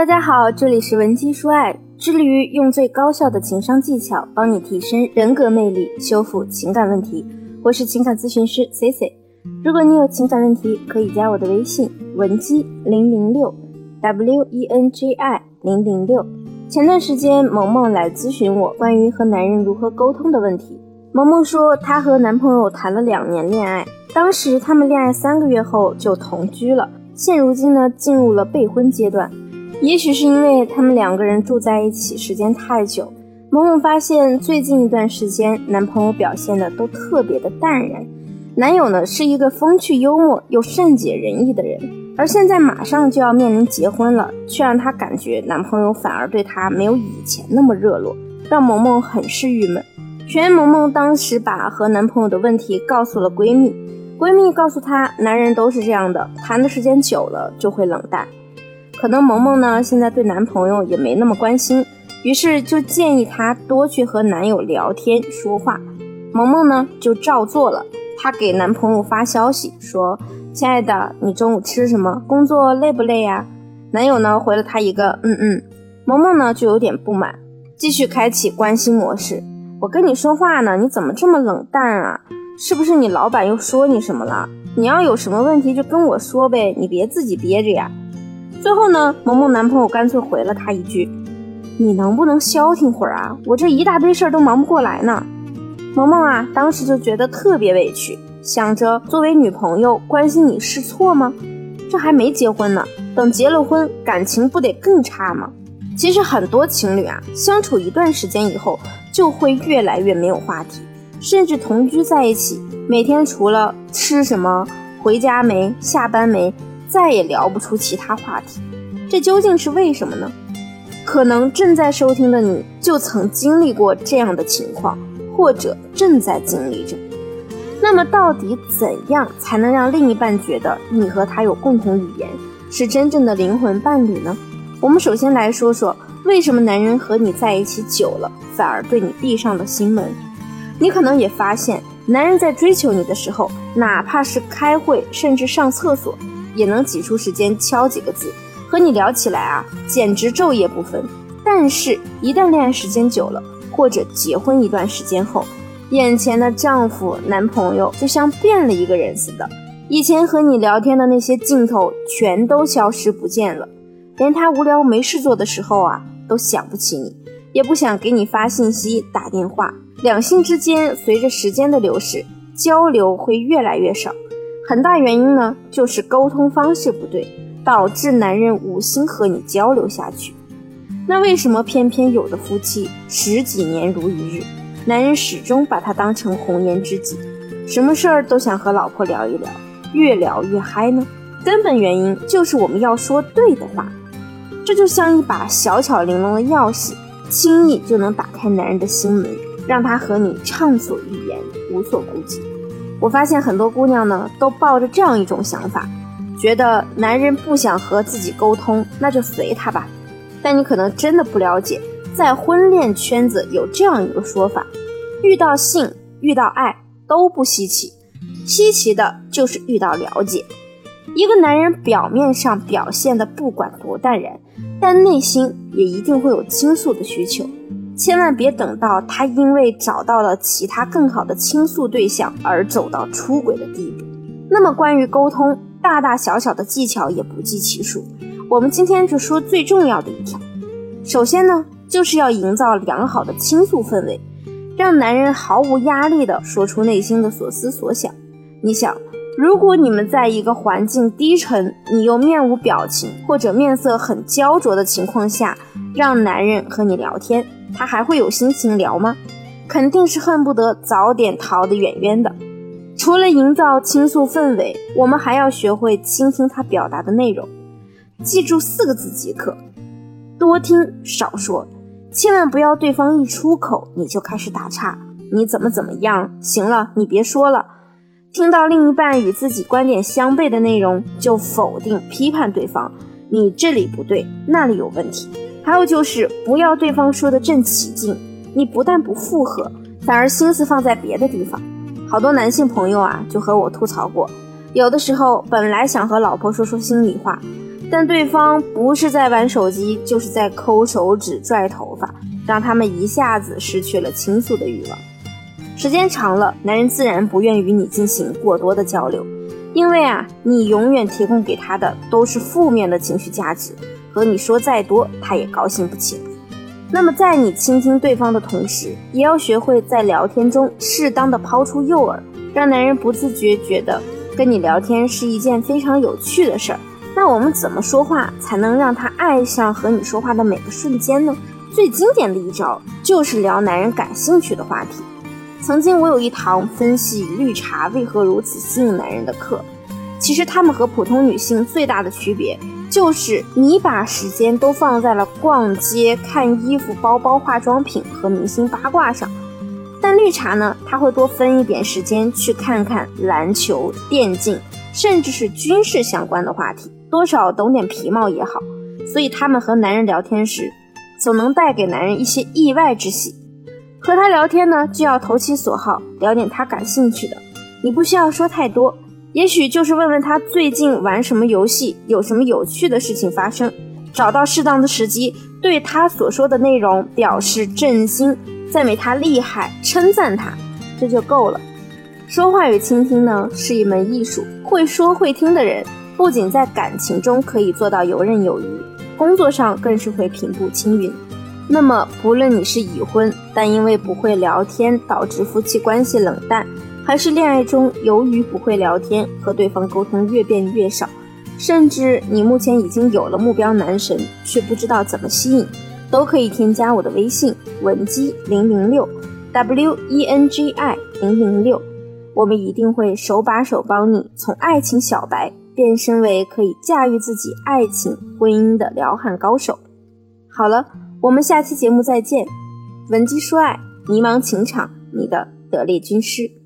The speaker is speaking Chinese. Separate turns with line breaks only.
大家好，这里是文姬说爱，致力于用最高效的情商技巧帮你提升人格魅力，修复情感问题。我是情感咨询师 C C。如果你有情感问题，可以加我的微信文姬零零六 W E N J I 零零六。前段时间，萌萌来咨询我关于和男人如何沟通的问题。萌萌说，她和男朋友谈了两年恋爱，当时他们恋爱三个月后就同居了，现如今呢，进入了备婚阶段。也许是因为他们两个人住在一起时间太久，萌萌发现最近一段时间男朋友表现的都特别的淡然。男友呢是一个风趣幽默又善解人意的人，而现在马上就要面临结婚了，却让她感觉男朋友反而对她没有以前那么热络，让萌萌很是郁闷。全萌萌当时把和男朋友的问题告诉了闺蜜，闺蜜告诉她，男人都是这样的，谈的时间久了就会冷淡。可能萌萌呢，现在对男朋友也没那么关心，于是就建议她多去和男友聊天说话。萌萌呢就照做了，她给男朋友发消息说：“亲爱的，你中午吃什么？工作累不累呀？”男友呢回了她一个“嗯嗯”，萌萌呢就有点不满，继续开启关心模式。我跟你说话呢，你怎么这么冷淡啊？是不是你老板又说你什么了？你要有什么问题就跟我说呗，你别自己憋着呀。最后呢，萌萌男朋友干脆回了她一句：“你能不能消停会儿啊？我这一大堆事儿都忙不过来呢。”萌萌啊，当时就觉得特别委屈，想着作为女朋友关心你是错吗？这还没结婚呢，等结了婚，感情不得更差吗？其实很多情侣啊，相处一段时间以后，就会越来越没有话题，甚至同居在一起，每天除了吃什么、回家没、下班没。再也聊不出其他话题，这究竟是为什么呢？可能正在收听的你就曾经历过这样的情况，或者正在经历着。那么，到底怎样才能让另一半觉得你和他有共同语言，是真正的灵魂伴侣呢？我们首先来说说，为什么男人和你在一起久了，反而对你闭上了心门？你可能也发现，男人在追求你的时候，哪怕是开会，甚至上厕所。也能挤出时间敲几个字，和你聊起来啊，简直昼夜不分。但是，一旦恋爱时间久了，或者结婚一段时间后，眼前的丈夫、男朋友就像变了一个人似的。以前和你聊天的那些镜头全都消失不见了，连他无聊没事做的时候啊，都想不起你，也不想给你发信息、打电话。两性之间随着时间的流逝，交流会越来越少。很大原因呢，就是沟通方式不对，导致男人无心和你交流下去。那为什么偏偏有的夫妻十几年如一日，男人始终把他当成红颜知己，什么事儿都想和老婆聊一聊，越聊越嗨呢？根本原因就是我们要说对的话，这就像一把小巧玲珑的钥匙，轻易就能打开男人的心门，让他和你畅所欲言，无所顾忌。我发现很多姑娘呢，都抱着这样一种想法，觉得男人不想和自己沟通，那就随他吧。但你可能真的不了解，在婚恋圈子有这样一个说法：遇到性、遇到爱都不稀奇，稀奇的就是遇到了解。一个男人表面上表现的不管多淡然，但内心也一定会有倾诉的需求。千万别等到他因为找到了其他更好的倾诉对象而走到出轨的地步。那么，关于沟通，大大小小的技巧也不计其数。我们今天就说最重要的一条。首先呢，就是要营造良好的倾诉氛围，让男人毫无压力地说出内心的所思所想。你想，如果你们在一个环境低沉，你又面无表情或者面色很焦灼的情况下，让男人和你聊天。他还会有心情聊吗？肯定是恨不得早点逃得远远的。除了营造倾诉氛围，我们还要学会倾听他表达的内容。记住四个字即可：多听少说。千万不要对方一出口你就开始打岔，你怎么怎么样？行了，你别说了。听到另一半与自己观点相悖的内容，就否定批判对方，你这里不对，那里有问题。还有就是不要对方说的正起劲，你不但不附和，反而心思放在别的地方。好多男性朋友啊，就和我吐槽过，有的时候本来想和老婆说说心里话，但对方不是在玩手机，就是在抠手指、拽头发，让他们一下子失去了倾诉的欲望。时间长了，男人自然不愿与你进行过多的交流，因为啊，你永远提供给他的都是负面的情绪价值，和你说再多，他也高兴不起来。那么，在你倾听对方的同时，也要学会在聊天中适当的抛出诱饵，让男人不自觉觉得跟你聊天是一件非常有趣的事儿。那我们怎么说话才能让他爱上和你说话的每个瞬间呢？最经典的一招就是聊男人感兴趣的话题。曾经我有一堂分析绿茶为何如此吸引男人的课，其实他们和普通女性最大的区别就是你把时间都放在了逛街、看衣服、包包、化妆品和明星八卦上，但绿茶呢，他会多分一点时间去看看篮球、电竞，甚至是军事相关的话题。多少懂点皮毛也好，所以他们和男人聊天时，总能带给男人一些意外之喜。和他聊天呢，就要投其所好，聊点他感兴趣的。你不需要说太多，也许就是问问他最近玩什么游戏，有什么有趣的事情发生。找到适当的时机，对他所说的内容表示震惊，赞美他厉害，称赞他，这就够了。说话与倾听呢，是一门艺术，会说会听的人。不仅在感情中可以做到游刃有余，工作上更是会平步青云。那么，不论你是已婚，但因为不会聊天导致夫妻关系冷淡，还是恋爱中由于不会聊天和对方沟通越变越少，甚至你目前已经有了目标男神却不知道怎么吸引，都可以添加我的微信文姬零零六 w e n g i 零零六，我们一定会手把手帮你从爱情小白。变身为可以驾驭自己爱情、婚姻的撩汉高手。好了，我们下期节目再见。文姬说爱，迷茫情场，你的得力军师。